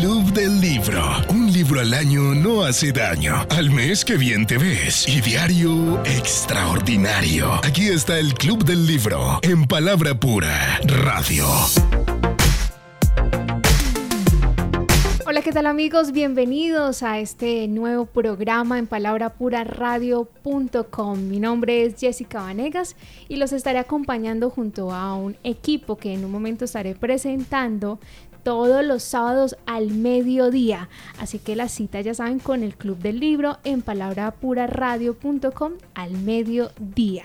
Club del Libro. Un libro al año no hace daño. Al mes que bien te ves. Y diario extraordinario. Aquí está el Club del Libro. En palabra pura. Radio. Hola, ¿qué tal amigos? Bienvenidos a este nuevo programa en palabrapuraradio.com. Mi nombre es Jessica Vanegas y los estaré acompañando junto a un equipo que en un momento estaré presentando todos los sábados al mediodía. Así que la cita ya saben con el Club del Libro en palabrapuraradio.com al mediodía.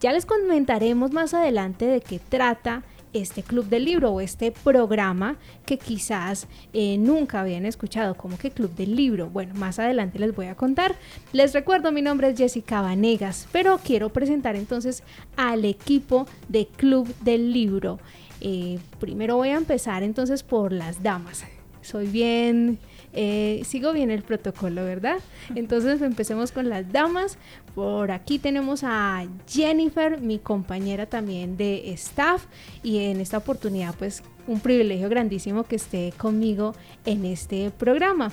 Ya les comentaremos más adelante de qué trata este club del libro o este programa que quizás eh, nunca habían escuchado, como que club del libro. Bueno, más adelante les voy a contar. Les recuerdo, mi nombre es Jessica Vanegas, pero quiero presentar entonces al equipo de club del libro. Eh, primero voy a empezar entonces por las damas. Soy bien, eh, sigo bien el protocolo, ¿verdad? Entonces empecemos con las damas. Por aquí tenemos a Jennifer, mi compañera también de staff, y en esta oportunidad pues un privilegio grandísimo que esté conmigo en este programa.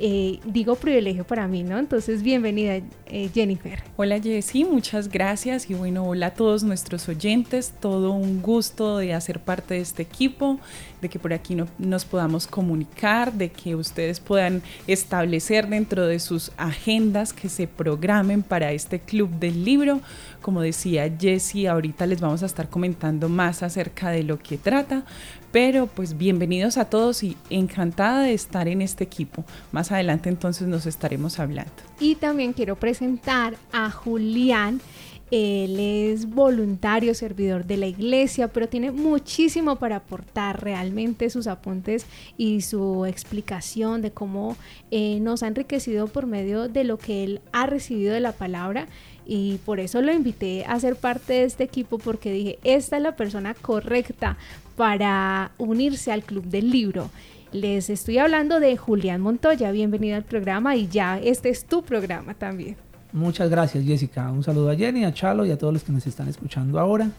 Eh, digo privilegio para mí, ¿no? Entonces, bienvenida eh, Jennifer. Hola Jessy, muchas gracias y bueno, hola a todos nuestros oyentes, todo un gusto de hacer parte de este equipo, de que por aquí no, nos podamos comunicar, de que ustedes puedan establecer dentro de sus agendas que se programen para este club del libro. Como decía Jessy, ahorita les vamos a estar comentando más acerca de lo que trata, pero pues bienvenidos a todos y encantada de estar en este equipo. Adelante entonces nos estaremos hablando. Y también quiero presentar a Julián. Él es voluntario, servidor de la iglesia, pero tiene muchísimo para aportar realmente sus apuntes y su explicación de cómo eh, nos ha enriquecido por medio de lo que él ha recibido de la palabra y por eso lo invité a ser parte de este equipo porque dije, esta es la persona correcta para unirse al Club del Libro. Les estoy hablando de Julián Montoya, bienvenido al programa y ya este es tu programa también. Muchas gracias Jessica, un saludo a Jenny, a Chalo y a todos los que nos están escuchando ahora.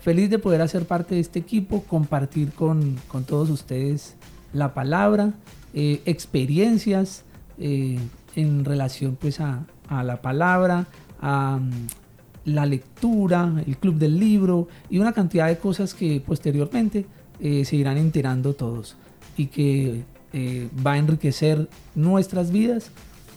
Feliz de poder hacer parte de este equipo, compartir con, todos ustedes la palabra, eh, experiencias eh, en relación pues a, a la palabra, a la lectura, el club del libro y una cantidad de cosas que posteriormente eh, se irán enterando todos y que eh, va a enriquecer nuestras vidas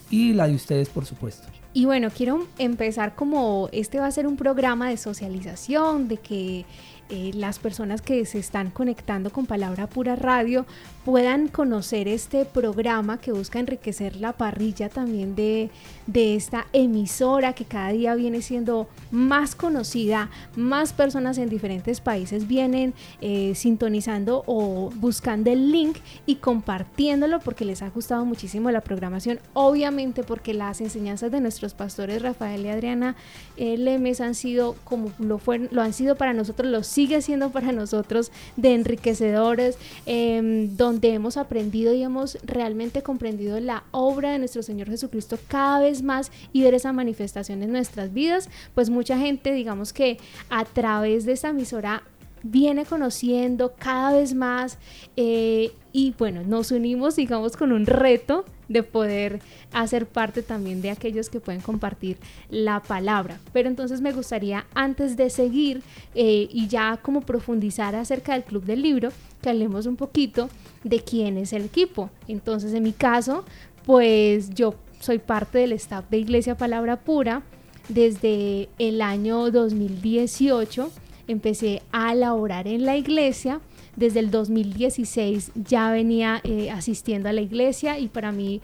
y la de ustedes por supuesto. Y bueno, quiero empezar como este va a ser un programa de socialización, de que eh, las personas que se están conectando con Palabra Pura Radio puedan conocer este programa que busca enriquecer la parrilla también de, de esta emisora que cada día viene siendo más conocida, más personas en diferentes países vienen eh, sintonizando o buscando el link y compartiéndolo porque les ha gustado muchísimo la programación, obviamente porque las enseñanzas de nuestros pastores Rafael y Adriana eh, Lemes han sido como lo, fueron, lo han sido para nosotros los sigue siendo para nosotros de enriquecedores, em, donde hemos aprendido y hemos realmente comprendido la obra de nuestro Señor Jesucristo cada vez más y ver esa manifestación en nuestras vidas, pues mucha gente, digamos que a través de esta emisora viene conociendo cada vez más eh, y bueno, nos unimos digamos con un reto de poder hacer parte también de aquellos que pueden compartir la palabra. Pero entonces me gustaría antes de seguir eh, y ya como profundizar acerca del club del libro, que hablemos un poquito de quién es el equipo. Entonces en mi caso, pues yo soy parte del staff de Iglesia Palabra Pura desde el año 2018 empecé a laborar en la iglesia. Desde el 2016 ya venía eh, asistiendo a la iglesia y para mí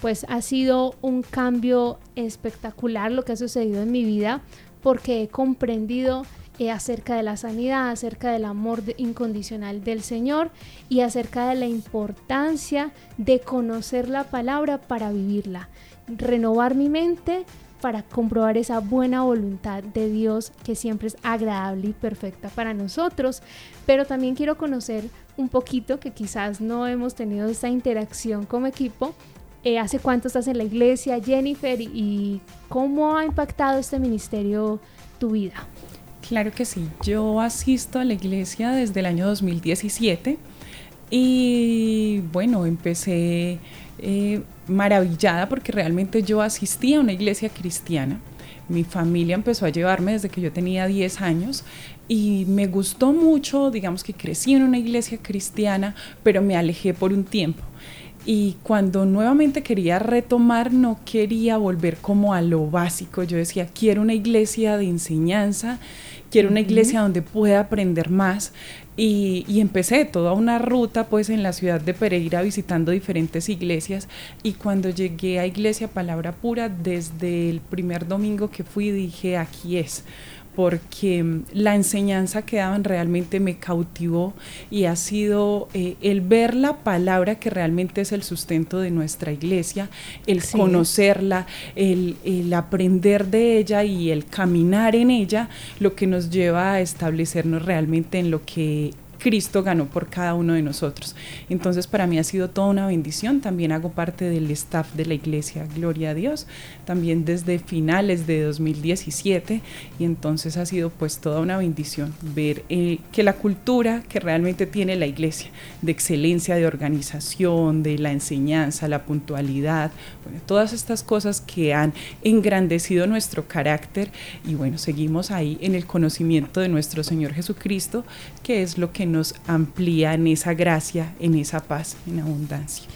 pues ha sido un cambio espectacular lo que ha sucedido en mi vida porque he comprendido eh, acerca de la sanidad, acerca del amor incondicional del Señor y acerca de la importancia de conocer la palabra para vivirla, renovar mi mente para comprobar esa buena voluntad de Dios que siempre es agradable y perfecta para nosotros. Pero también quiero conocer un poquito, que quizás no hemos tenido esta interacción como equipo. Eh, ¿Hace cuánto estás en la iglesia, Jennifer? ¿Y cómo ha impactado este ministerio tu vida? Claro que sí. Yo asisto a la iglesia desde el año 2017 Y bueno, empecé eh, maravillada porque realmente yo asistía a una iglesia cristiana. Mi familia empezó a llevarme desde que yo tenía 10 años y me gustó mucho, digamos que crecí en una iglesia cristiana, pero me alejé por un tiempo. Y cuando nuevamente quería retomar, no quería volver como a lo básico. Yo decía, quiero una iglesia de enseñanza, quiero una iglesia donde pueda aprender más. Y, empecé toda una ruta pues en la ciudad de Pereira visitando diferentes iglesias. Y cuando llegué a Iglesia Palabra Pura desde el primer domingo que fui dije aquí es porque mm, la enseñanza que daban realmente me cautivó y ha sido eh, el ver la palabra que realmente es el sustento de nuestra iglesia, el conocerla, el, el, aprender de ella y el caminar en ella, lo que nos lleva a establecernos realmente en lo que Cristo ganó por cada uno de nosotros. Entonces para mí ha sido toda una bendición. También hago parte del staff de la iglesia, gloria a Dios, también desde finales de 2017 y entonces ha sido pues toda una bendición ver eh, que la cultura que realmente tiene la iglesia, de excelencia, de organización, de la enseñanza, la puntualidad, todas estas cosas que han engrandecido nuestro carácter y bueno, seguimos ahí en el conocimiento de nuestro Señor Jesucristo, que es lo que nos amplía en esa gracia, en esa paz, en abundancia.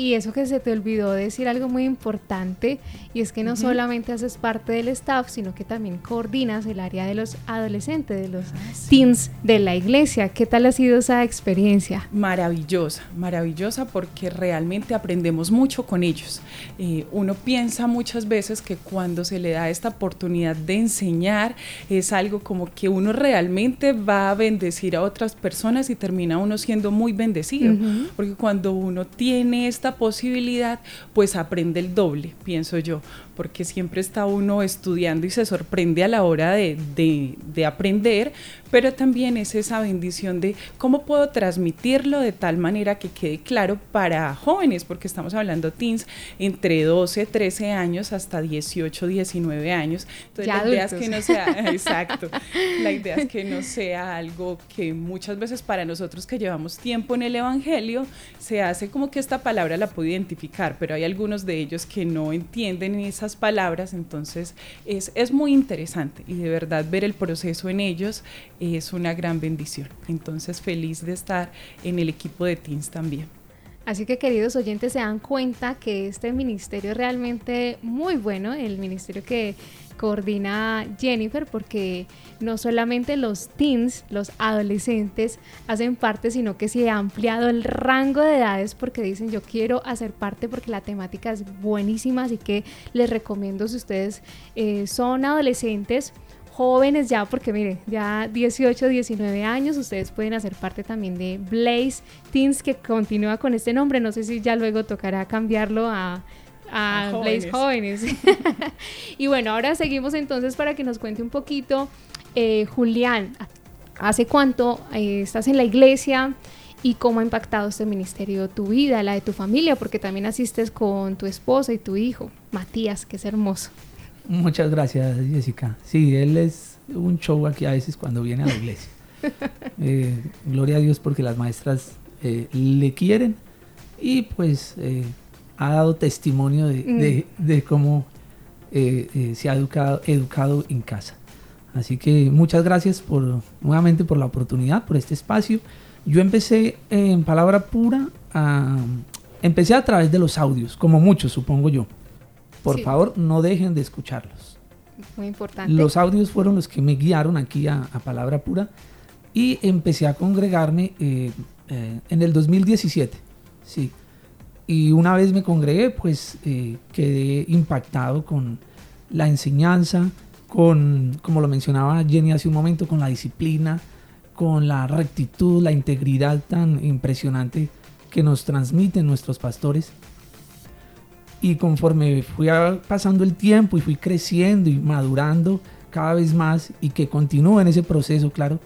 Y eso que se te olvidó decir algo muy importante, y es que no solamente haces parte del staff, sino que también coordinas el área de los adolescentes, de los ah, teens de la iglesia. ¿Qué tal ha sido esa experiencia? Maravillosa, maravillosa porque realmente aprendemos mucho con ellos. Eh, uno piensa muchas veces que cuando se le da esta oportunidad de enseñar es algo como que uno realmente va a bendecir a otras personas y termina uno siendo muy bendecido, porque cuando uno tiene esta posibilidad, pues aprende el doble, pienso yo, porque siempre está uno estudiando y se sorprende a la hora de, de, aprender, pero también es esa bendición de cómo puedo transmitirlo de tal manera que quede claro para jóvenes, porque estamos hablando teens entre 12, 13 años hasta 18, 19 años. Entonces la idea es que no sea, exacto, la idea es que no sea algo que muchas veces para nosotros que llevamos tiempo en el Evangelio, se hace como que esta palabra la puedo identificar, pero hay algunos de ellos que no entienden palabras, entonces es, es muy interesante y de verdad ver el proceso en ellos es una gran bendición. Entonces feliz de estar en el equipo de Teens también. Así que queridos oyentes se dan cuenta que este ministerio es realmente muy bueno, el ministerio que coordina Jennifer porque no solamente los teens, los adolescentes hacen parte, sino que se ha ampliado el rango de edades porque dicen yo quiero hacer parte porque la temática es buenísima, así que les recomiendo si ustedes eh, son adolescentes, jóvenes ya, porque miren, ya 18, 19 años, ustedes pueden hacer parte también de Blaze Teens, que continúa con este nombre. No sé si ya luego tocará cambiarlo a a, Blaze Jóvenes. y bueno, ahora seguimos entonces para que nos cuente un poquito, eh, Julián, ¿hace cuánto eh, estás en la iglesia? y cómo ha impactado este ministerio tu vida, la de tu familia, porque también asistes con tu esposa y tu hijo, Matías, que es hermoso. Muchas gracias, Jessica. Sí, él es un show aquí a veces cuando viene a la iglesia. Eh, gloria a Dios porque las maestras le quieren y pues ha dado testimonio de, mm. cómo eh, eh, se ha educado, educado en casa. Así que muchas gracias por nuevamente por la oportunidad, por este espacio. Yo empecé en palabra pura, empecé a través de los audios, como muchos supongo yo. Por favor, no dejen de escucharlos. Muy importante. Los audios fueron los que me guiaron aquí a, palabra pura y empecé a congregarme eh, en el 2017. Sí, y una vez me congregué, pues eh, quedé impactado con la enseñanza, con, como lo mencionaba Jenny hace un momento, con la disciplina, con la rectitud, la integridad tan impresionante que nos transmiten nuestros pastores. Y conforme fui pasando el tiempo y fui creciendo y madurando cada vez más y que continúo en ese proceso, claro,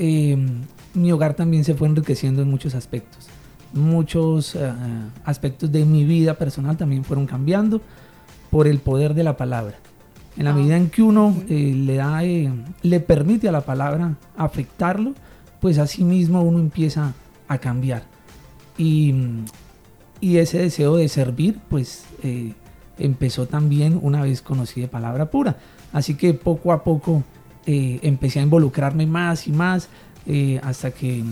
eh, mi hogar también se fue enriqueciendo en muchos aspectos muchos eh, aspectos de mi vida personal también fueron cambiando por el poder de la palabra. En la ah. medida en que uno eh, le da, eh, le permite a la palabra afectarlo, pues así mismo uno empieza a cambiar. Y, y ese deseo de servir, pues eh, empezó también una vez conocí de palabra pura. Así que poco a poco empecé a involucrarme más y más hasta que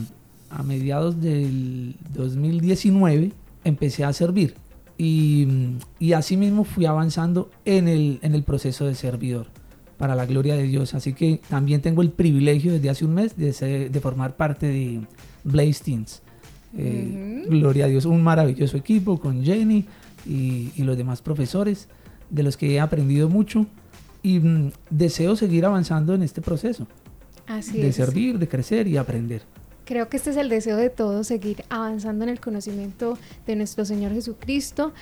a mediados del 2019 empecé a servir. Y, y así mismo fui avanzando en el, en el proceso de servidor para la gloria de Dios. Así que también tengo el privilegio desde hace un mes de, de formar parte de Blaze Teens. Eh, gloria a Dios, un maravilloso equipo con Jenny y, y, los demás profesores de los que he aprendido mucho y mm, deseo seguir avanzando en este proceso. Así de es. servir, de crecer y aprender. Creo que este es el deseo de todos, seguir avanzando en el conocimiento de nuestro Señor Jesucristo.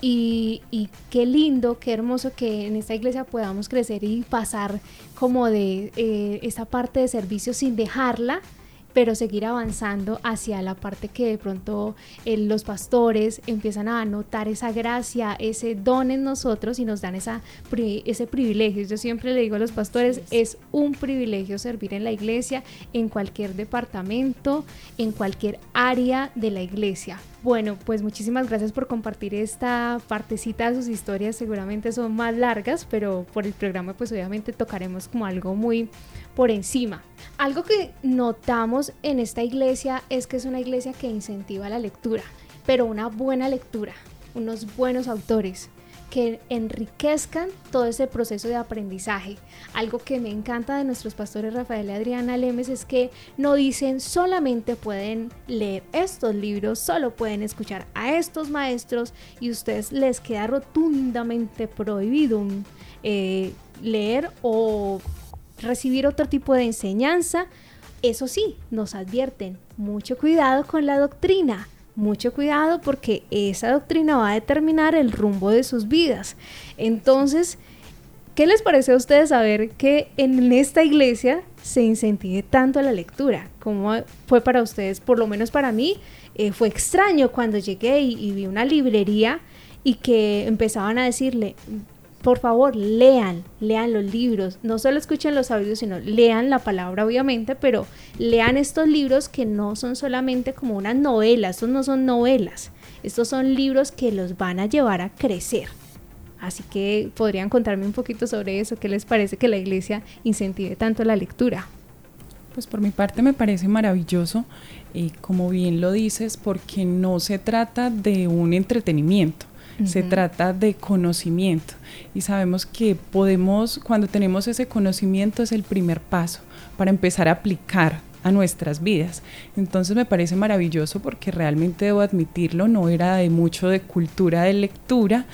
Y, y, qué lindo, qué hermoso que en esta iglesia podamos crecer y pasar como de eh, esta parte de servicio sin dejarla, pero seguir avanzando hacia la parte que de pronto eh, los pastores empiezan a notar esa gracia, ese don en nosotros y nos dan esa, ese privilegio. Yo siempre le digo a los pastores, es un privilegio servir en la iglesia, en cualquier departamento, en cualquier área de la iglesia. Bueno, pues muchísimas gracias por compartir esta partecita de sus historias. Seguramente son más largas, pero por el programa pues obviamente tocaremos como algo muy por encima. Algo que notamos en esta iglesia es que es una iglesia que incentiva la lectura, pero una buena lectura, unos buenos autores que enriquezcan todo ese proceso de aprendizaje. Algo que me encanta de nuestros pastores Rafael y Adriana Lemes es que no dicen solamente pueden leer estos libros, solo pueden escuchar a estos maestros y ustedes les queda rotundamente prohibido eh, leer o recibir otro tipo de enseñanza. Eso sí, nos advierten, mucho cuidado con la doctrina mucho cuidado porque esa doctrina va a determinar el rumbo de sus vidas. Entonces, ¿qué les parece a ustedes saber que en esta iglesia se incentive tanto la lectura? ¿Cómo fue para ustedes? Por lo menos para mí eh, fue extraño cuando llegué y vi una librería y que empezaban a decirle, por favor, lean, lean los libros. No solo escuchen los audios, sino lean la palabra, obviamente, pero lean estos libros que no son solamente como unas novelas, estos no son novelas, estos son libros que los van a llevar a crecer. Así que podrían contarme un poquito sobre eso, qué les parece que la iglesia incentive tanto la lectura. Pues por mi parte me parece maravilloso, y como bien lo dices, porque no se trata de un entretenimiento se trata de conocimiento. Y sabemos que podemos, cuando tenemos ese conocimiento es el primer paso para empezar a aplicar a nuestras vidas. Entonces me parece maravilloso porque realmente debo admitirlo, no era de mucho de cultura de lectura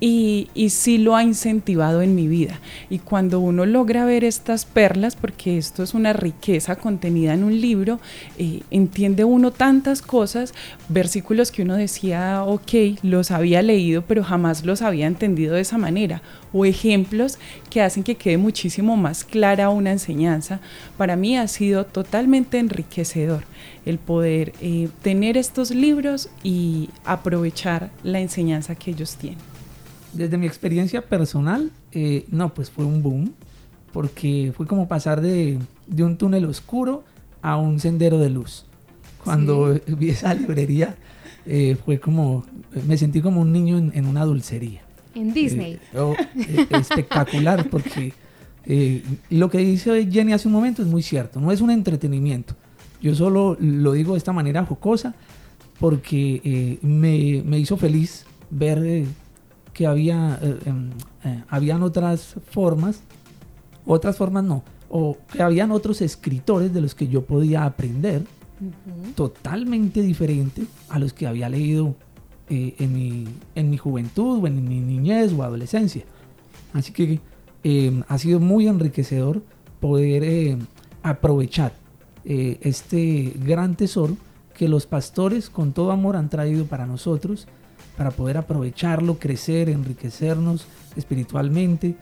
y, y sí lo ha incentivado en mi vida. Y cuando uno logra ver estas perlas, porque esto es una riqueza contenida en un libro, eh, entiende uno tantas cosas, versículos que uno decía, ok, los había leído, pero jamás los había entendido de esa manera o ejemplos que hacen que quede muchísimo más clara una enseñanza, para mí ha sido totalmente enriquecedor el poder eh, tener estos libros y aprovechar la enseñanza que ellos tienen. Desde mi experiencia personal, eh, no, pues fue un boom, porque fue como pasar de, de, un túnel oscuro a un sendero de luz. Cuando sí. vi esa librería, eh, fue como, me sentí como un niño en, en una dulcería en Disney. Eh, oh, eh, espectacular, porque eh, lo que dice Jenny hace un momento es muy cierto, no es un entretenimiento. Yo solo lo digo de esta manera jocosa porque eh, me, me, hizo feliz ver que había, em, habían otras formas, otras formas no, o que habían otros escritores de los que yo podía aprender, uh -huh. totalmente diferente a los que había leído eh, en, mi, en, mi, juventud o en mi niñez o adolescencia. Así que eh, ha sido muy enriquecedor poder eh, aprovechar este gran tesoro que los pastores con todo amor han traído para nosotros, para poder aprovecharlo, crecer, enriquecernos espiritualmente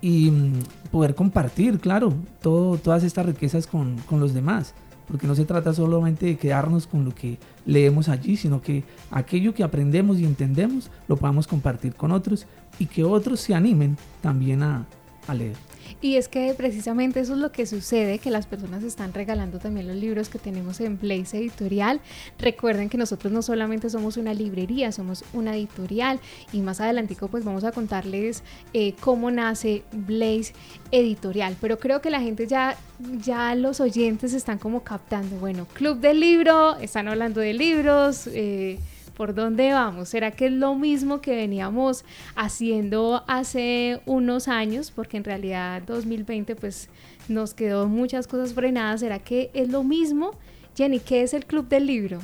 y mm, poder compartir, claro, todo, todas estas riquezas con, con los demás porque no se trata solamente de quedarnos con lo que leemos allí, sino que aquello que aprendemos y entendemos lo podamos compartir con otros y que otros se animen también a, leer. Y es que precisamente eso es lo que sucede, que las personas están regalando también los libros que tenemos en Blaze Editorial. Recuerden que nosotros no solamente somos una librería, somos una editorial y más adelantico pues vamos a contarles eh, cómo nace Blaze Editorial. Pero creo que la gente ya, ya los oyentes están como captando, bueno, Club del Libro, están hablando de libros. Eh, ¿Por dónde vamos? ¿Será que es lo mismo que veníamos haciendo hace unos años? Porque en realidad 2020 pues nos quedó muchas cosas frenadas. ¿Será que es lo mismo? Jenny, ¿qué es el Club del Libro?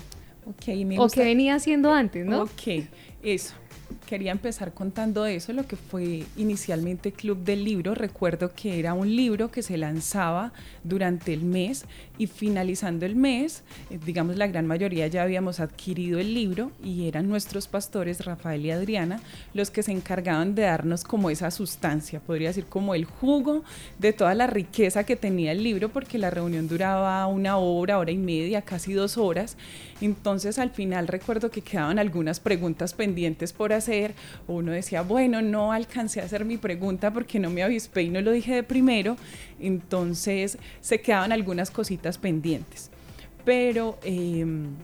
Okay, me o qué venía haciendo antes, ¿no? Ok, eso quería empezar contando eso, lo que fue inicialmente Club del Libro. Recuerdo que era un libro que se lanzaba durante el mes y finalizando el mes, eh, digamos la gran mayoría ya habíamos adquirido el libro y eran nuestros pastores, Rafael y Adriana, los que se encargaban de darnos como esa sustancia, podría decir como el jugo de toda la riqueza que tenía el libro, porque la reunión duraba una hora, hora y media, casi dos horas. Entonces al final recuerdo que quedaban algunas preguntas pendientes por hacer. Uno decía, bueno, no alcancé a hacer mi pregunta porque no me avispé y no lo dije de primero. Entonces se quedaban algunas cositas pendientes. Pero... Em,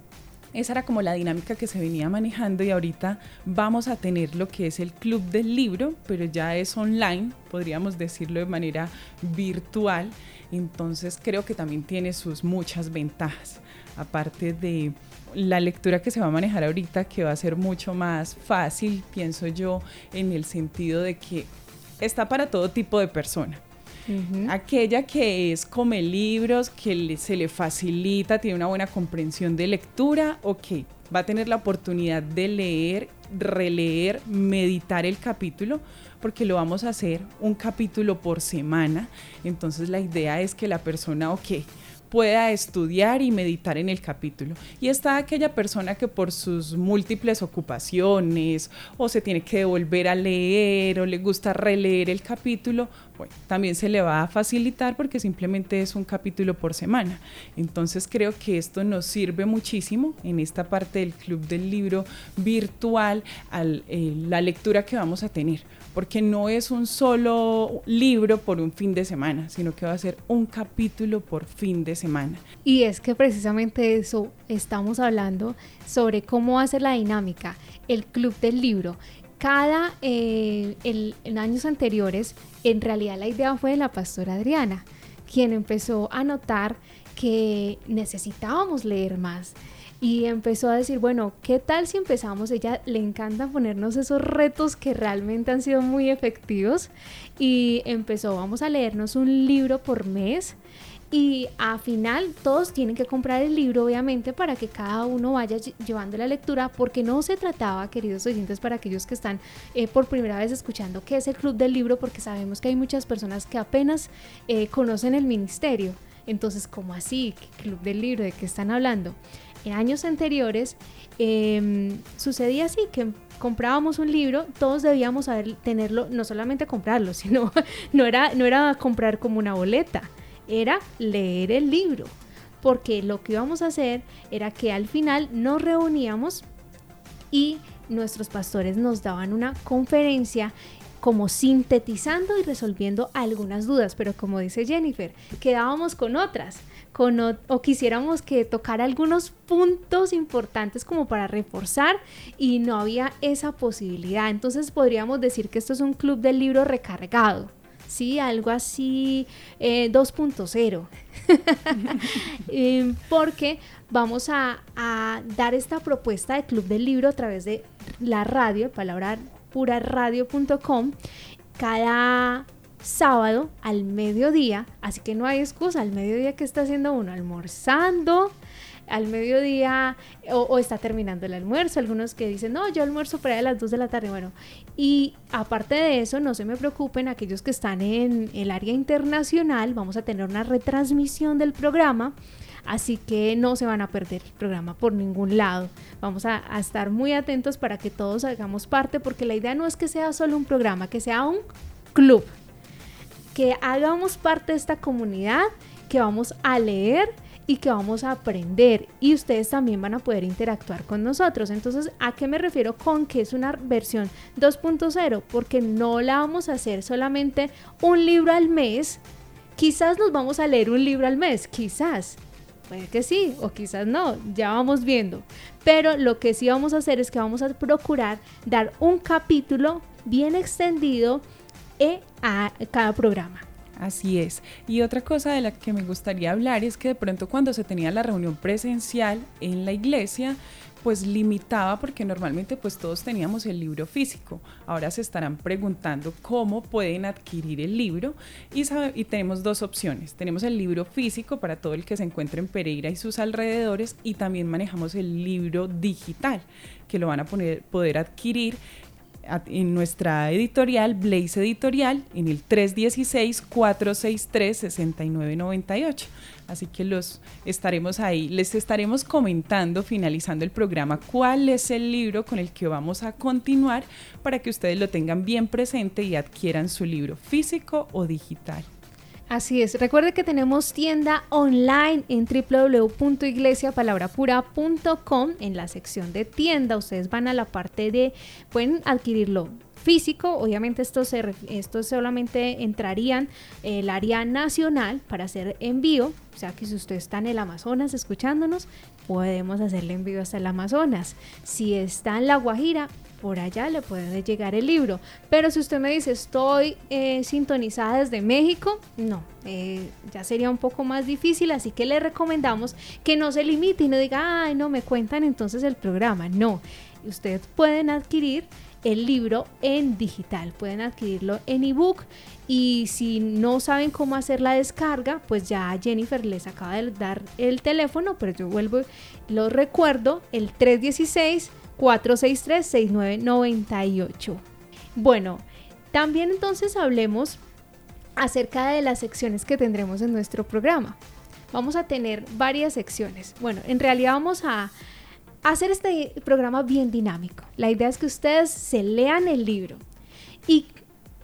esa era como la dinámica que se venía manejando y ahorita vamos a tener lo que es el club del libro, pero ya es online, podríamos decirlo de manera virtual. Entonces creo que también tiene sus muchas ventajas, aparte de la lectura que se va a manejar ahorita, que va a ser mucho más fácil, pienso yo, en el sentido de que está para todo tipo de persona. Aquella que es come libros, que se le facilita, tiene una buena comprensión de lectura, ok, va a tener la oportunidad de leer, releer, meditar el capítulo, porque lo vamos a hacer un capítulo por semana. Entonces la idea es que la persona, ok, pueda estudiar y meditar en el capítulo. Y está aquella persona que por sus múltiples ocupaciones o se tiene que devolver a leer o le gusta releer el capítulo, bueno, también se le va a facilitar porque simplemente es un capítulo por semana. Entonces creo que esto nos sirve muchísimo en esta parte del club del libro virtual, al, eh, la lectura que vamos a tener porque no es un solo libro por un fin de semana, sino que va a ser un capítulo por fin de semana. Y es que precisamente eso estamos hablando sobre cómo ser la dinámica, el club del libro. Cada, eh, en años anteriores, en realidad la idea fue de la pastora Adriana, quien empezó a notar que necesitábamos leer más y empezó a decir, bueno, ¿qué tal si empezamos? Ella le encanta ponernos esos retos que realmente han sido muy efectivos y empezó, vamos a leernos un libro por mes. Y a final todos tienen que comprar el libro, obviamente, para que cada uno vaya llevando la lectura, porque no se trataba, queridos oyentes, para aquellos que están eh, por primera vez escuchando qué es el Club del Libro, porque sabemos que hay muchas personas que apenas eh, conocen el ministerio. Entonces, ¿cómo así? ¿Qué Club del Libro? ¿De qué están hablando? en años anteriores em, sucedía así, que comprábamos un libro, todos debíamos tenerlo, no solamente comprarlo, sino no era, no era comprar como una boleta, era leer el libro. Porque lo que íbamos a hacer era que al final nos reuníamos y nuestros pastores nos daban una conferencia como sintetizando y resolviendo algunas dudas, pero como dice Jennifer, quedábamos con otras o, quisiéramos que tocar algunos puntos importantes como para reforzar y no había esa posibilidad. Entonces podríamos decir que esto es un club del libro recargado. Sí, algo así 2.0. Eh, porque vamos a, a, dar esta propuesta de Club del Libro a través de la radio, palabra pura radio.com, cada sábado al mediodía, así que no hay excusa, al mediodía que está haciendo uno, almorzando, al mediodía o, está terminando el almuerzo, algunos que dicen, no, yo almuerzo para a las 2 de la tarde, bueno, y aparte de eso, no se me preocupen, aquellos que están en el área internacional, vamos a tener una retransmisión del programa. Así que no se van a perder el programa por ningún lado. Vamos a estar muy atentos para que todos hagamos parte, porque la idea no es que sea solo un programa, que sea un club que hagamos parte de esta comunidad, que vamos a leer y que vamos a aprender y ustedes también van a poder interactuar con nosotros. Entonces, ¿a qué me refiero con que es una versión 2.0? Porque no la vamos a hacer solamente un libro al mes. Quizás nos vamos a leer un libro al mes, quizás. Puede que sí, o quizás no, ya vamos viendo. Pero lo que sí vamos a hacer es que vamos a procurar dar un capítulo bien extendido eh, a cada programa. Así es. Y otra cosa de la que me gustaría hablar es que de pronto cuando se tenía la reunión presencial en la iglesia, pues limitaba porque normalmente pues todos teníamos el libro físico. Ahora se estarán preguntando cómo pueden adquirir el libro y, tenemos dos opciones. Tenemos el libro físico para todo el que se encuentre en Pereira y sus alrededores y también manejamos el libro digital que lo van a poder adquirir en nuestra editorial, Blaze Editorial, en el 316-463-6998. Así que los estaremos ahí. Les estaremos comentando, finalizando el programa, cuál es el libro con el que vamos a continuar para que ustedes lo tengan bien presente y adquieran su libro físico o digital. Así es. Recuerde que tenemos tienda online en www.iglesiapalabrapura.com en la sección de tienda. Ustedes van a la parte de pueden adquirirlo físico, obviamente esto se, esto solamente entrarían el área nacional para hacer envío, o sea que si usted está en el Amazonas escuchándonos, podemos hacerle envío hasta el Amazonas. Si está en La Guajira, por allá le puede llegar el libro. Pero si usted me dice, estoy eh, sintonizada desde México, no, eh, ya sería un poco más difícil, así que le recomendamos que no se limite y no diga, ay, no, me cuentan entonces el programa. No, ustedes pueden adquirir el libro en digital, pueden adquirirlo en ebook y si no saben cómo hacer la descarga, pues ya Jennifer les acaba de dar el teléfono, pero yo vuelvo, lo recuerdo, el 316 463-6998. Bueno, también entonces hablemos acerca de las secciones que tendremos en nuestro programa. Vamos a tener varias secciones. Bueno, en realidad vamos a hacer este programa bien dinámico. La idea es que ustedes se lean el libro y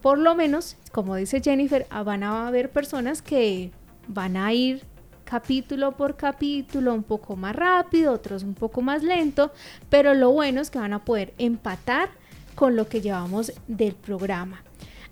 por lo menos, como dice Jennifer, van a haber personas que van a ir capítulo por capítulo, un poco más rápido, otros un poco más lento, pero lo bueno es que van a poder empatar con lo que llevamos del programa.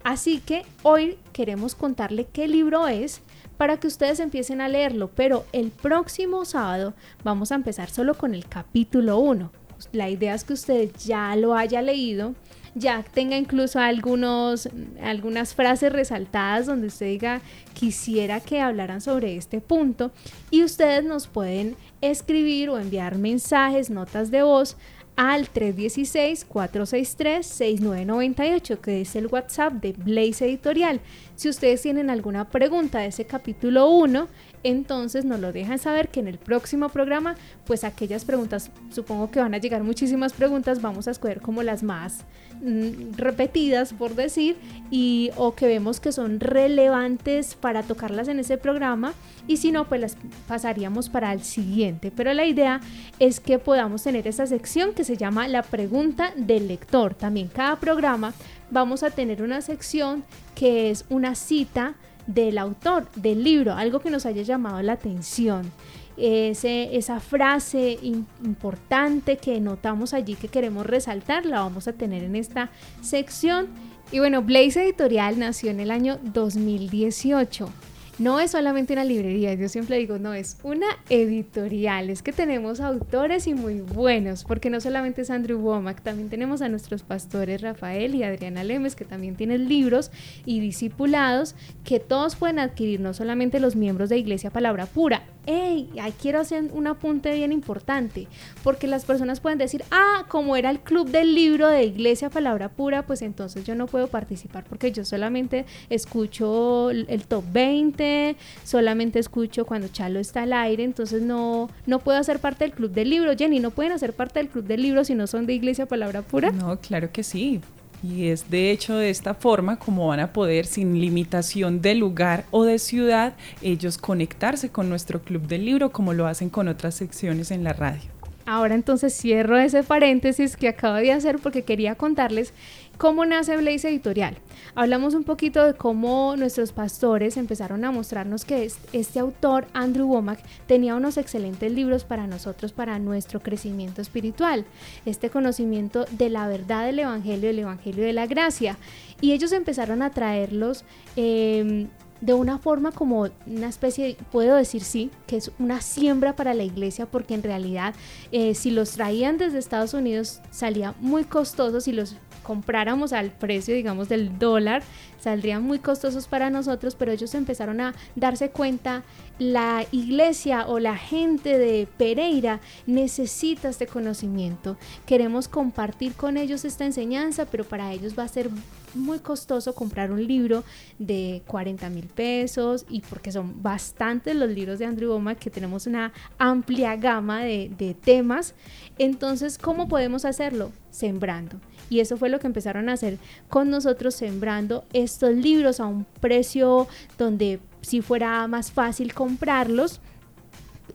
Así que hoy queremos contarle qué libro es para que ustedes empiecen a leerlo, pero el próximo sábado vamos a empezar solo con el capítulo 1. La idea es que usted ya lo haya leído ya tenga incluso algunos, algunas frases resaltadas donde usted diga quisiera que hablaran sobre este punto y ustedes nos pueden escribir o enviar mensajes, notas de voz al 316-463-6998, que es el WhatsApp de Blaze Editorial. Si ustedes tienen alguna pregunta de ese capítulo 1, entonces nos lo dejan saber que en el próximo programa, pues aquellas preguntas, supongo que van a llegar muchísimas preguntas, vamos a escoger como las más mm, repetidas, por decir, y o que vemos que son relevantes para tocarlas en ese programa, y si no, pues las pasaríamos para el siguiente. Pero la idea es que podamos tener esa sección que se llama la pregunta del lector. También cada programa vamos a tener una sección que es una cita del autor del libro, algo que nos haya llamado la atención. Ese, esa frase importante que notamos allí que queremos resaltar la vamos a tener en esta sección. Y bueno, Blaze Editorial nació en el año 2018 no es solamente una librería, yo siempre digo, no, es una editorial. Es que tenemos autores y muy buenos, porque no solamente es Andrew Womack, también tenemos a nuestros pastores Rafael y Adriana Lemes, que también tienen libros y discipulados que todos pueden adquirir, no solamente los miembros de Iglesia Palabra Pura. ¡Ey! Ahí quiero hacer un apunte bien importante, porque las personas pueden decir, ah, como era el club del libro de Iglesia Palabra Pura, pues entonces yo no puedo participar porque yo solamente escucho el top 20 solamente escucho cuando Chalo está al aire, entonces no, no puedo hacer parte del club del libro. Jenny, ¿no pueden hacer parte del club del libro si no son de Iglesia Palabra Pura? No, claro que sí. Y es de hecho de esta forma como van a poder, sin limitación de lugar o de ciudad, ellos conectarse con nuestro club del libro como lo hacen con otras secciones en la radio. ahora entonces cierro ese paréntesis que acabo de hacer porque quería contarles ¿Cómo nace Blaze Editorial? Hablamos un poquito de cómo nuestros pastores empezaron a mostrarnos que este autor, Andrew Womack, tenía unos excelentes libros para nosotros, para nuestro crecimiento espiritual, este conocimiento de la verdad del Evangelio, del Evangelio de la gracia. Y ellos empezaron a traerlos em, de una forma como una especie, puedo decir sí, que es una siembra para la iglesia, porque en realidad eh, si los traían desde Estados Unidos salía muy costoso, si los compráramos al precio, digamos, del dólar, saldrían muy costosos para nosotros, pero ellos empezaron a darse cuenta, la iglesia o la gente de Pereira necesita este conocimiento. Queremos compartir con ellos esta enseñanza, pero para ellos va a ser muy costoso comprar un libro de 40 mil pesos y porque son bastantes los libros de Andrew Boma que tenemos una amplia gama de, de temas. Entonces, ¿cómo podemos hacerlo? Sembrando. Y eso fue lo que empezaron a hacer con nosotros, sembrando estos libros a un precio donde si fuera más fácil comprarlos.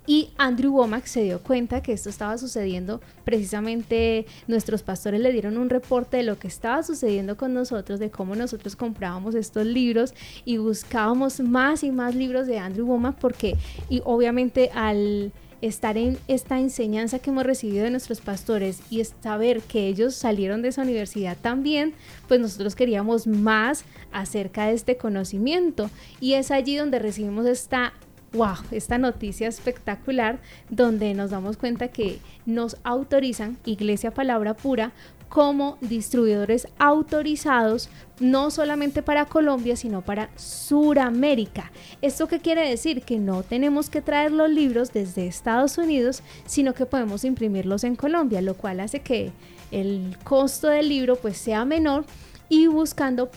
Y Andrew Womack se dio cuenta que esto estaba sucediendo. Precisamente nuestros pastores le dieron un reporte de lo que estaba sucediendo con nosotros, de cómo nosotros comprábamos estos libros y buscábamos más y más libros de Andrew Womack porque, y obviamente al estar en esta enseñanza que hemos recibido de nuestros pastores y saber que ellos salieron de esa universidad también, pues nosotros queríamos más acerca de este conocimiento. Y es allí donde recibimos esta wow, esta noticia espectacular donde nos damos cuenta que nos autorizan, Iglesia Palabra Pura, como distribuidores autorizados no solamente para Colombia, sino para Suramérica. ¿Esto qué quiere decir? Que no tenemos que traer los libros desde Estados Unidos, sino que podemos imprimirlos en Colombia, lo cual hace que el costo del libro pues sea menor y buscando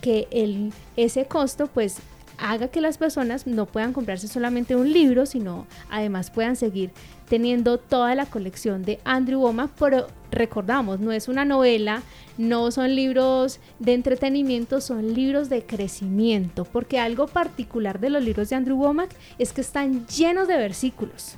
que el, ese costo pues haga que las personas no puedan comprarse solamente un libro, sino además puedan seguir teniendo toda la colección de Andrew Womack, pero recordamos, no es una novela, no son libros de entretenimiento, son libros de crecimiento, porque algo particular de los libros de Andrew Womack es que están llenos de versículos.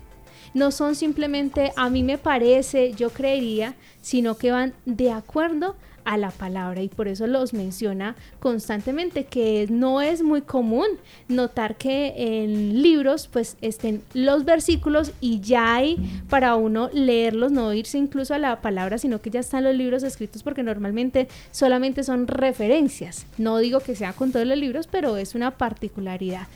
No son simplemente a mí me parece, yo creería, sino que van de acuerdo a la palabra y por eso los menciona constantemente que no es muy común notar que en libros pues estén los versículos y ya hay para uno leerlos, no irse incluso a la palabra, sino que ya están los libros escritos porque normalmente solamente son referencias. No digo que sea con todos los libros, pero es una particularidad.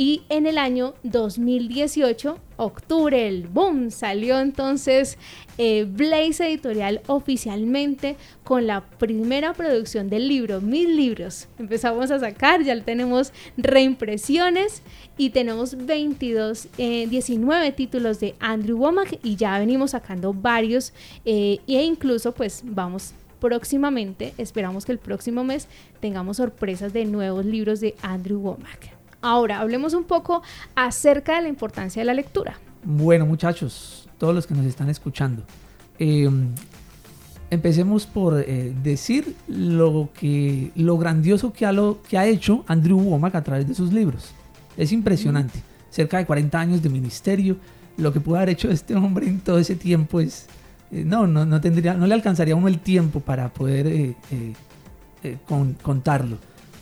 Y en el año 2018, octubre, el boom, salió entonces eh, Blaze Editorial oficialmente con la primera producción del libro, mil libros. Empezamos a sacar, ya tenemos reimpresiones y tenemos 22, 19 eh, títulos de Andrew Womack y ya venimos sacando varios eh, e incluso pues vamos próximamente, esperamos que el próximo mes tengamos sorpresas de nuevos libros de Andrew Womack. Ahora, hablemos un poco acerca de la importancia de la lectura. Bueno, muchachos, todos los que nos están escuchando, em, empecemos por eh, decir lo, que, lo grandioso que ha, lo, que ha hecho Andrew Womack a través de sus libros. Es impresionante. Cerca de 40 años de ministerio, lo que pudo haber hecho este hombre en todo ese tiempo es... Eh, no, no, no, tendría, no le alcanzaría a uno el tiempo para poder eh, contarlo.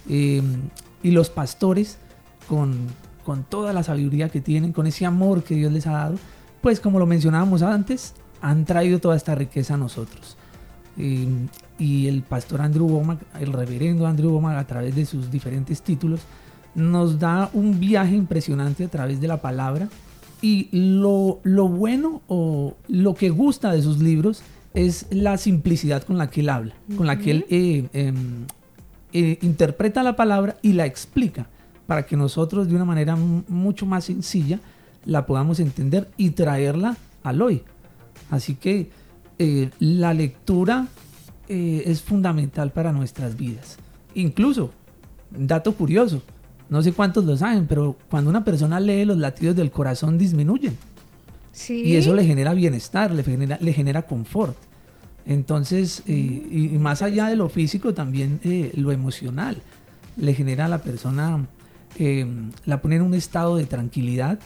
Em, y los pastores con, toda la sabiduría que tienen, con ese amor que Dios les ha dado, pues como lo mencionábamos antes, han traído toda esta riqueza a nosotros. y el pastor Andrew Womack, el reverendo Andrew Womack, a través de sus diferentes títulos, nos da un viaje impresionante a través de la palabra. Y lo, bueno o lo que gusta de sus libros es la simplicidad con la que él habla, con la que él eh, em, eh, interpreta la palabra y la explica para que nosotros de una manera mucho más sencilla la podamos entender y traerla al hoy. Así que eh, la lectura eh, es fundamental para nuestras vidas. Incluso, dato curioso, no sé cuántos lo saben, pero cuando una persona lee los latidos del corazón disminuyen. Y eso le genera bienestar, le genera, le genera confort. Entonces, eh, y, más allá de lo físico, también lo emocional. Le genera a la persona la pone en un estado de tranquilidad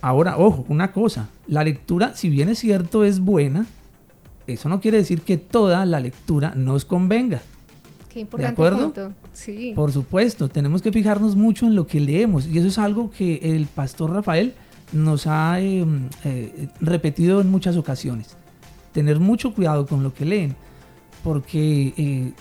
ahora, ojo, una cosa, la lectura, si bien es cierto, es buena, eso no quiere decir que toda la lectura nos convenga. Qué importante ¿De acuerdo? Sí. Por supuesto, tenemos que fijarnos mucho en lo que leemos y eso es algo que el pastor Rafael nos ha em, eh, repetido en muchas ocasiones. Tener mucho cuidado con lo que leen, porque eh,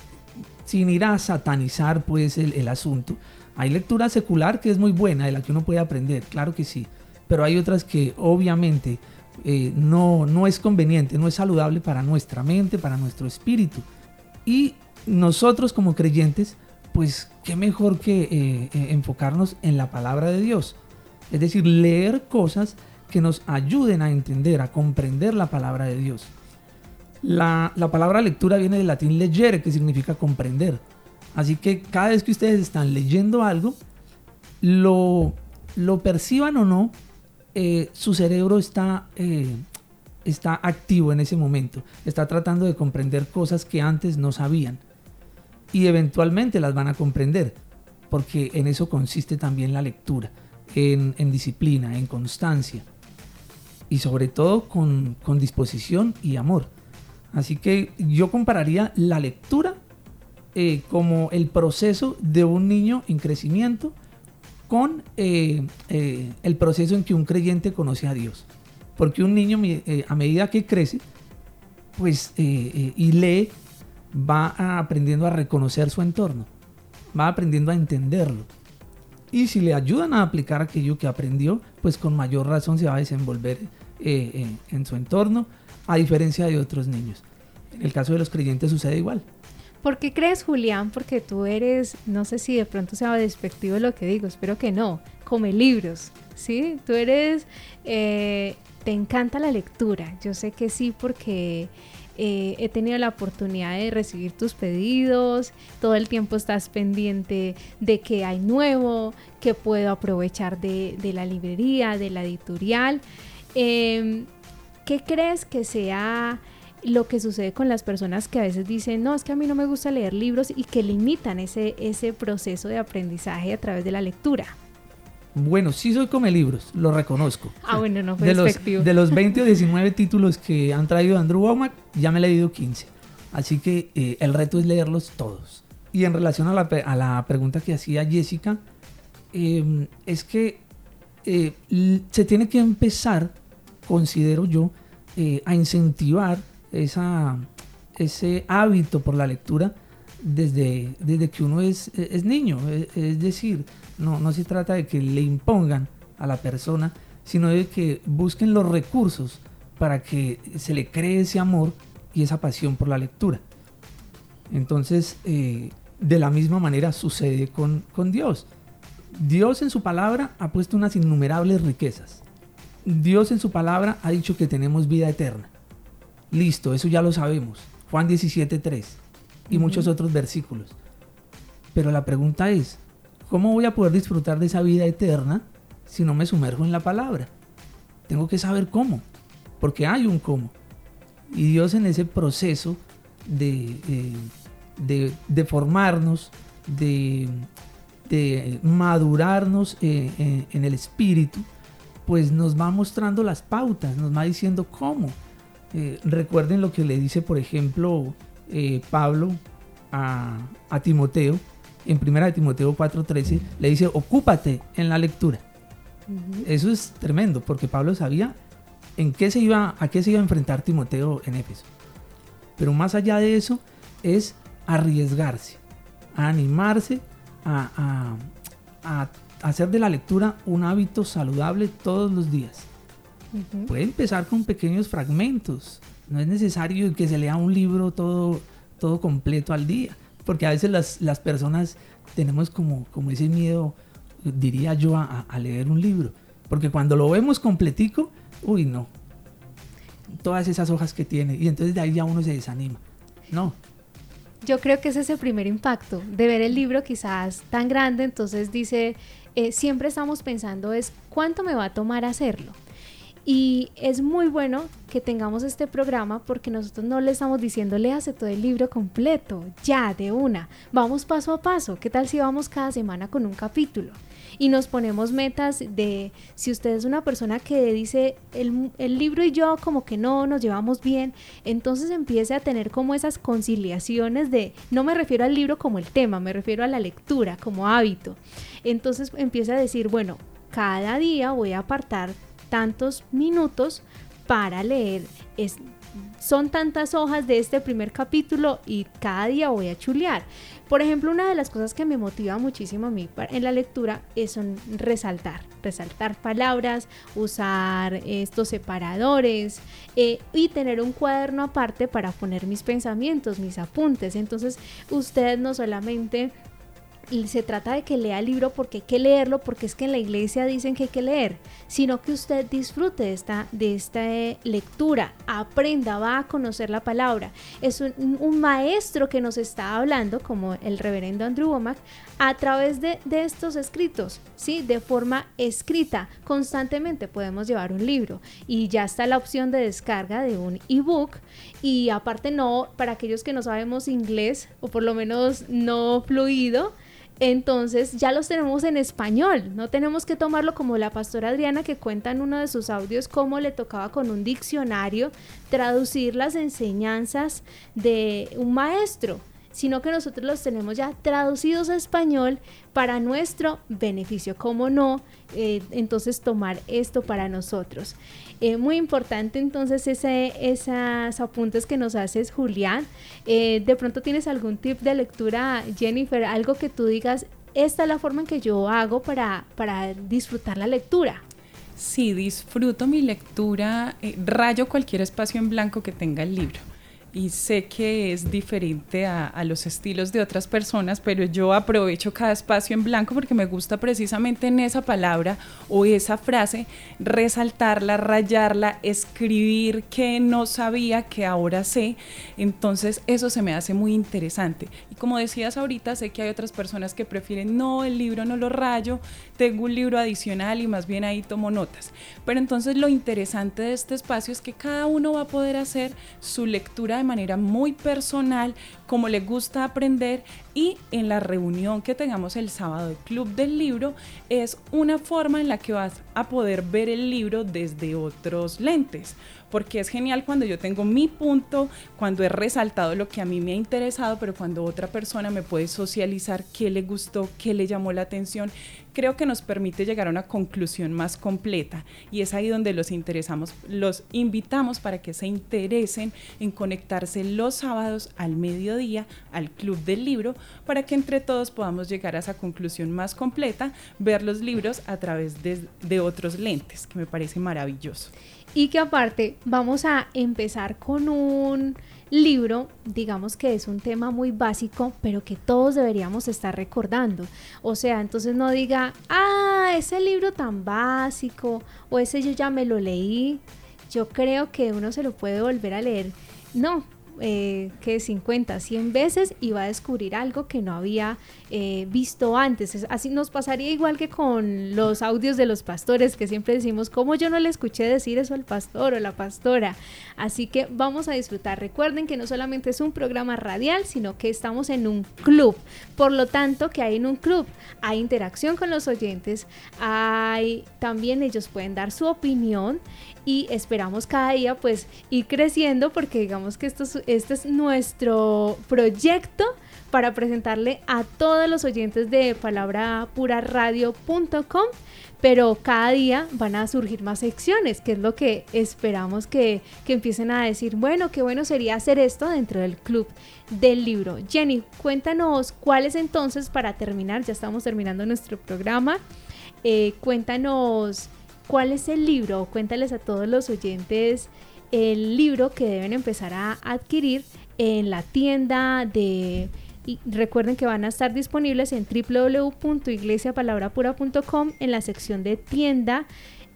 sin ir a satanizar pues el, el asunto, hay lectura secular que es muy buena, de la que uno puede aprender, claro que sí, pero hay otras que obviamente eh, no, no es conveniente, no es saludable para nuestra mente, para nuestro espíritu. Y nosotros como creyentes, pues qué mejor que eh, eh, enfocarnos en la palabra de Dios. Es decir, leer cosas que nos ayuden a entender, a comprender la palabra de Dios. La, la palabra lectura viene del latín leggere, que significa comprender. Así que cada vez que ustedes están leyendo algo, lo, lo perciban o no, eh, su cerebro está, eh, está activo en ese momento, está tratando de comprender cosas que antes no sabían. Y eventualmente las van a comprender, porque en eso consiste también la lectura, en, disciplina, en constancia. Y sobre todo con, disposición y amor. Así que yo compararía la lectura eh, como el proceso de un niño en crecimiento con eh, eh, el proceso en que un creyente conoce a Dios. Porque un niño a medida que crece, pues y lee, va aprendiendo a reconocer su entorno, va aprendiendo a entenderlo. Y si le ayudan a aplicar aquello que aprendió, pues con mayor razón se va a desenvolver en su entorno, a diferencia de otros niños. En el caso de los creyentes sucede igual. ¿Por qué crees, Julián? Porque tú eres, no sé si de pronto sea despectivo lo que digo, espero que no, come libros, ¿sí? Tú eres, eh, te encanta la lectura, yo sé que sí porque eh, he tenido la oportunidad de recibir tus pedidos, todo el tiempo estás pendiente de qué hay nuevo, qué puedo aprovechar de, la librería, de la editorial. Em, ¿Qué crees que sea lo que sucede con las personas que a veces dicen, no, es que a mí no me gusta leer libros y que limitan ese, ese proceso de aprendizaje a través de la lectura. Bueno, sí soy come libros, lo reconozco. Ah, bueno, no fue de los, de los 20 o 19 títulos que han traído Andrew Womack, ya me he leído 15. Así que eh, el reto es leerlos todos. Y en relación a la, a la pregunta que hacía Jessica, em, es que eh, se tiene que empezar, considero yo, eh, a incentivar esa, ese hábito por la lectura desde, desde que uno es, es niño. Es, decir, no, no se trata de que le impongan a la persona, sino de que busquen los recursos para que se le cree ese amor y esa pasión por la lectura. Entonces, eh, de la misma manera sucede con, con Dios. Dios en su palabra ha puesto unas innumerables riquezas. Dios en su palabra ha dicho que tenemos vida eterna. Listo, eso ya lo sabemos. Juan 17.3 y muchos otros versículos. Pero la pregunta es, ¿cómo voy a poder disfrutar de esa vida eterna si no me sumerjo en la palabra? Tengo que saber cómo, porque hay un cómo. Y Dios en ese proceso de, eh, de, formarnos, de, de madurarnos eh, eh, en el espíritu, pues nos va mostrando las pautas, nos va diciendo cómo. Eh, recuerden lo que le dice, por ejemplo, eh, Pablo a, Timoteo, en primera de Timoteo 4:13, le dice, ocúpate en la lectura. Eso es tremendo, porque Pablo sabía en qué se iba, a qué se iba a enfrentar Timoteo en Éfeso. Pero más allá de eso, es arriesgarse, a animarse, a hacer de la lectura un hábito saludable todos los días. Puede empezar con pequeños fragmentos. No es necesario que se lea un libro todo, todo completo al día. Porque a veces las, las personas tenemos como, como ese miedo, diría yo, a, a leer un libro. Porque cuando lo vemos completico, uy, no. Todas esas hojas que tiene. Y entonces de ahí ya uno se desanima. No, yo creo que ese es el primer impacto, de ver el libro quizás tan grande, entonces dice, eh, siempre estamos pensando es cuánto me va a tomar hacerlo. Y es muy bueno que tengamos este programa porque nosotros no le estamos diciendo léase todo el libro completo, ya, de una. Vamos paso a paso. ¿Qué tal si vamos cada semana con un capítulo? y nos ponemos metas de si usted es una persona que dice el, el, libro y yo como que no nos llevamos bien, entonces empiece a tener como esas conciliaciones de, no me refiero al libro como el tema, me refiero a la lectura como hábito. Entonces empieza a decir, bueno, cada día voy a apartar tantos minutos para leer. Es, son tantas hojas de este primer capítulo y cada día voy a chulear. Por ejemplo, una de las cosas que me motiva muchísimo a mí en la lectura es resaltar, resaltar palabras, usar estos separadores eh, y tener un cuaderno aparte para poner mis pensamientos, mis apuntes. Entonces, usted no solamente se trata de que lea el libro porque hay que leerlo, porque es que en la iglesia dicen que hay que leer, sino que usted disfrute de esta, de esta eh, lectura, aprenda, va a conocer la palabra. Es un, maestro que nos está hablando, como el reverendo Andrew Womack, a través de, de, estos escritos, ¿sí? De forma escrita. Constantemente podemos llevar un libro y ya está la opción de descarga de un ebook y aparte no, para aquellos que no sabemos inglés o por lo menos no fluido, entonces ya los tenemos en español, no tenemos que tomarlo como la pastora Adriana que cuenta en uno de sus audios cómo le tocaba con un diccionario traducir las enseñanzas de un maestro, sino que nosotros los tenemos ya traducidos a español para nuestro beneficio. ¿Cómo no? Eh, entonces tomar esto para nosotros. Eh, muy importante entonces ese, esas apuntes que nos haces Julián. Eh, de pronto tienes algún tip de lectura, Jennifer, algo que tú digas, esta es la forma en que yo hago para, para disfrutar la lectura. Sí, disfruto mi lectura, eh, rayo cualquier espacio en blanco que tenga el libro y sé que es diferente a, los estilos de otras personas, pero yo aprovecho cada espacio en blanco porque me gusta precisamente en esa palabra o esa frase resaltarla, rayarla, escribir que no sabía que ahora sé. Entonces eso se me hace muy interesante. Y como decías ahorita, sé que hay otras personas que prefieren, no, el libro no lo rayo, tengo un libro adicional y más bien ahí tomo notas. Pero entonces lo interesante de este espacio es que cada uno va a poder hacer su lectura de manera muy personal, como le gusta aprender y en la reunión que tengamos el sábado del Club del Libro es una forma en la que vas a poder ver el libro desde otros lentes. Porque es genial cuando yo tengo mi punto, cuando he resaltado lo que a mí me ha interesado, pero cuando otra persona me puede socializar qué le gustó, qué le llamó la atención, creo que nos permite llegar a una conclusión más completa. Y es ahí donde los interesamos, los invitamos para que se interesen en conectarse los sábados al mediodía al Club del Libro para que entre todos podamos llegar a esa conclusión más completa, ver los libros a través de, de otros lentes, que me parece maravilloso y que aparte vamos a empezar con un libro, digamos que es un tema muy básico, pero que todos deberíamos estar recordando. O sea, entonces no diga, ah, ese libro tan básico o ese yo ya me lo leí. Yo creo que uno se lo puede volver a leer. No, eh, que 50, 100 veces y va a descubrir algo que no había eh, visto antes. así nos pasaría igual que con los audios de los pastores, que siempre decimos, ¿cómo yo no le escuché decir eso al pastor o la pastora? Así que vamos a disfrutar. Recuerden que no solamente es un programa radial, sino que estamos en un club. Por lo tanto, que hay en un club, hay interacción con los oyentes, hay también ellos pueden dar su opinión y esperamos cada día pues ir creciendo porque digamos que esto este es nuestro proyecto para presentarle a todos los oyentes de palabrapuraradio.com, pero cada día van a surgir más secciones, que es lo que esperamos que, que empiecen a decir, bueno, qué bueno sería hacer esto dentro del club del libro. Jenny, cuéntanos cuáles entonces, para terminar, ya estamos terminando nuestro programa, eh, cuéntanos cuál es el libro, cuéntales a todos los oyentes el libro que deben empezar a adquirir en la tienda de y recuerden que van a estar disponibles en www.iglesiapalabrapura.com en la sección de tienda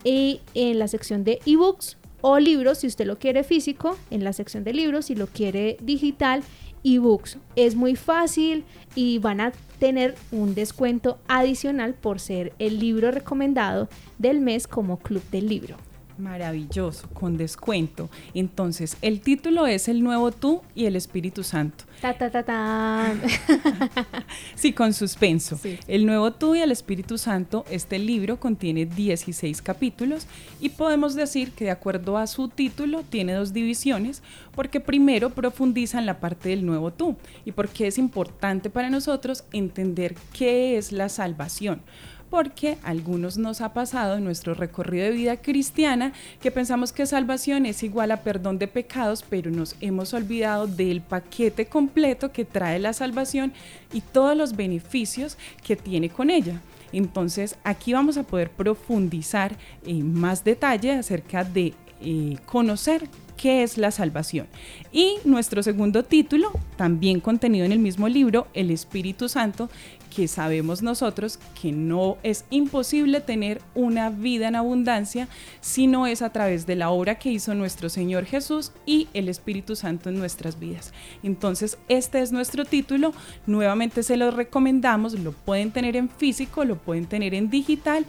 y en la sección de ebooks o libros si usted lo quiere físico, en la sección de libros si lo quiere digital, ebooks. Es muy fácil y van a tener un descuento adicional por ser el libro recomendado del mes como club del libro. Maravilloso, con descuento. Entonces, el título es El Nuevo Tú y el Espíritu Santo. Ta, ta, ta, ta. sí, con suspenso. El Nuevo Tú y el Espíritu Santo, este libro contiene 16 capítulos y podemos decir que de acuerdo a su título tiene dos divisiones, porque primero profundiza en la parte del Nuevo Tú y porque es importante para nosotros entender qué es la salvación porque algunos nos ha pasado en nuestro recorrido de vida cristiana que pensamos que salvación es igual a perdón de pecados, pero nos hemos olvidado del paquete completo que trae la salvación y todos los beneficios que tiene con ella. Entonces aquí vamos a poder profundizar en más detalle acerca de eh, conocer qué es la salvación. Y nuestro segundo título, también contenido en el mismo libro, El Espíritu Santo, que sabemos nosotros que no es imposible tener una vida en abundancia si no es a través de la obra que hizo nuestro Señor Jesús y el Espíritu Santo en nuestras vidas. Entonces, este es nuestro título. Nuevamente se lo recomendamos. Lo pueden tener en físico, lo pueden tener en digital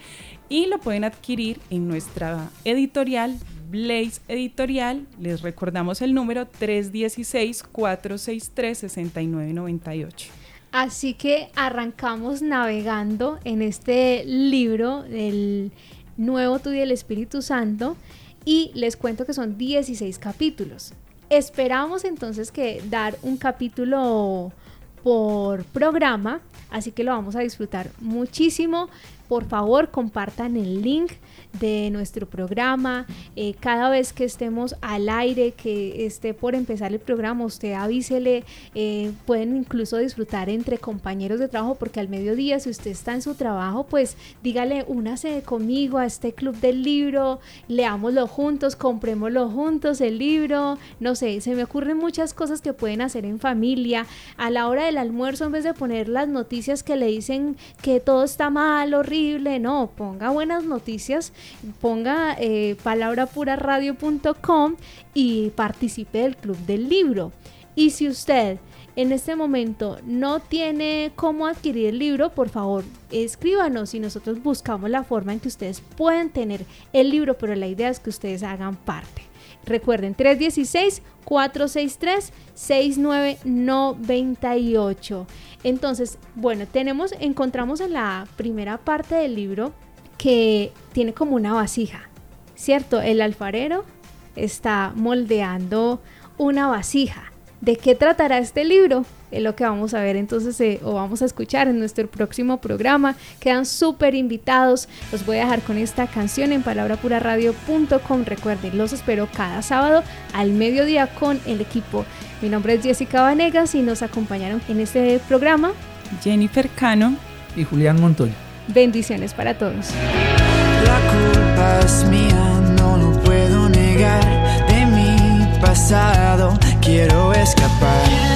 y lo pueden adquirir en nuestra editorial Blaze Editorial. Les recordamos el número 316-463-6998. Así que arrancamos navegando en este libro del Nuevo Tú y el Espíritu Santo y les cuento que son 16 capítulos. Esperamos entonces que dar un capítulo por programa, así que lo vamos a disfrutar muchísimo. Por favor, compartan el link de nuestro programa. Eh, cada vez que estemos al aire, que esté por empezar el programa, usted avísele. Eh, pueden incluso disfrutar entre compañeros de trabajo, porque al mediodía, si usted está en su trabajo, pues dígale, únase conmigo a este club del libro, leámoslo juntos, comprémoslo juntos, el libro. No sé, se me ocurren muchas cosas que pueden hacer en familia. A la hora del almuerzo, en vez de poner las noticias que le dicen que todo está mal, horrible, no, ponga buenas noticias ponga eh, palabrapuraradio.com y participe del club del libro. Y si usted en este momento no tiene cómo adquirir el libro, por favor, escríbanos y nosotros buscamos la forma en que ustedes puedan tener el libro, pero la idea es que ustedes hagan parte. Recuerden, 316-463-6998. Entonces, bueno, tenemos, encontramos en la primera parte del libro que tiene como una vasija, ¿cierto? El alfarero está moldeando una vasija. ¿De qué tratará este libro? Es lo que vamos a ver entonces eh, o vamos a escuchar en nuestro próximo programa. Quedan súper invitados. Los voy a dejar con esta canción en palabrapuraradio.com. Recuerden, los espero cada sábado al mediodía con el equipo. Mi nombre es Jessica Vanegas y nos acompañaron en este programa Jennifer Cano y Julián Montoya. Bendiciones para todos. La culpa es mía, no lo puedo negar. De mi pasado quiero escapar.